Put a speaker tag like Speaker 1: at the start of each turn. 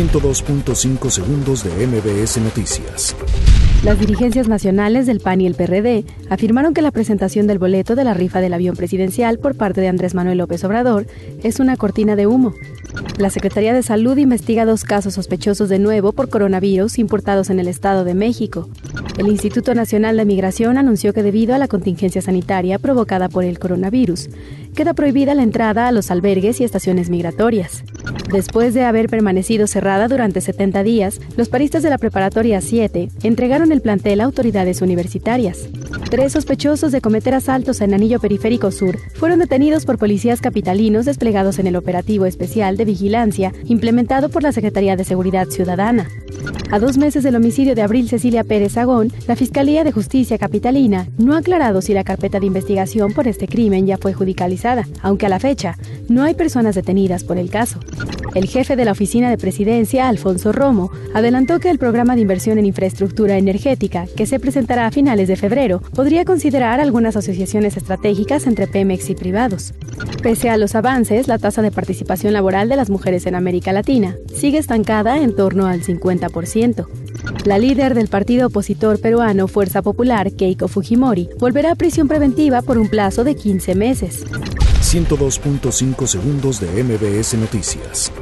Speaker 1: 102.5 segundos de MBS Noticias.
Speaker 2: Las dirigencias nacionales del PAN y el PRD afirmaron que la presentación del boleto de la rifa del avión presidencial por parte de Andrés Manuel López Obrador es una cortina de humo. La Secretaría de Salud investiga dos casos sospechosos de nuevo por coronavirus importados en el Estado de México. El Instituto Nacional de Migración anunció que debido a la contingencia sanitaria provocada por el coronavirus, queda prohibida la entrada a los albergues y estaciones migratorias. Después de haber permanecido cerrada durante 70 días, los paristas de la preparatoria 7 entregaron el plantel a autoridades universitarias. Tres sospechosos de cometer asaltos en Anillo Periférico Sur fueron detenidos por policías capitalinos desplegados en el operativo especial de vigilancia implementado por la Secretaría de Seguridad Ciudadana. A dos meses del homicidio de Abril Cecilia Pérez Agón, la Fiscalía de Justicia Capitalina no ha aclarado si la carpeta de investigación por este crimen ya fue judicializada, aunque a la fecha no hay personas detenidas por el caso. El jefe de la Oficina de Presidencia, Alfonso Romo, adelantó que el programa de inversión en infraestructura energética, que se presentará a finales de febrero, podría considerar algunas asociaciones estratégicas entre Pemex y privados. Pese a los avances, la tasa de participación laboral de las mujeres en América Latina sigue estancada en torno al 50%. La líder del partido opositor peruano Fuerza Popular, Keiko Fujimori, volverá a prisión preventiva por un plazo de 15 meses.
Speaker 1: 102.5 segundos de MBS Noticias.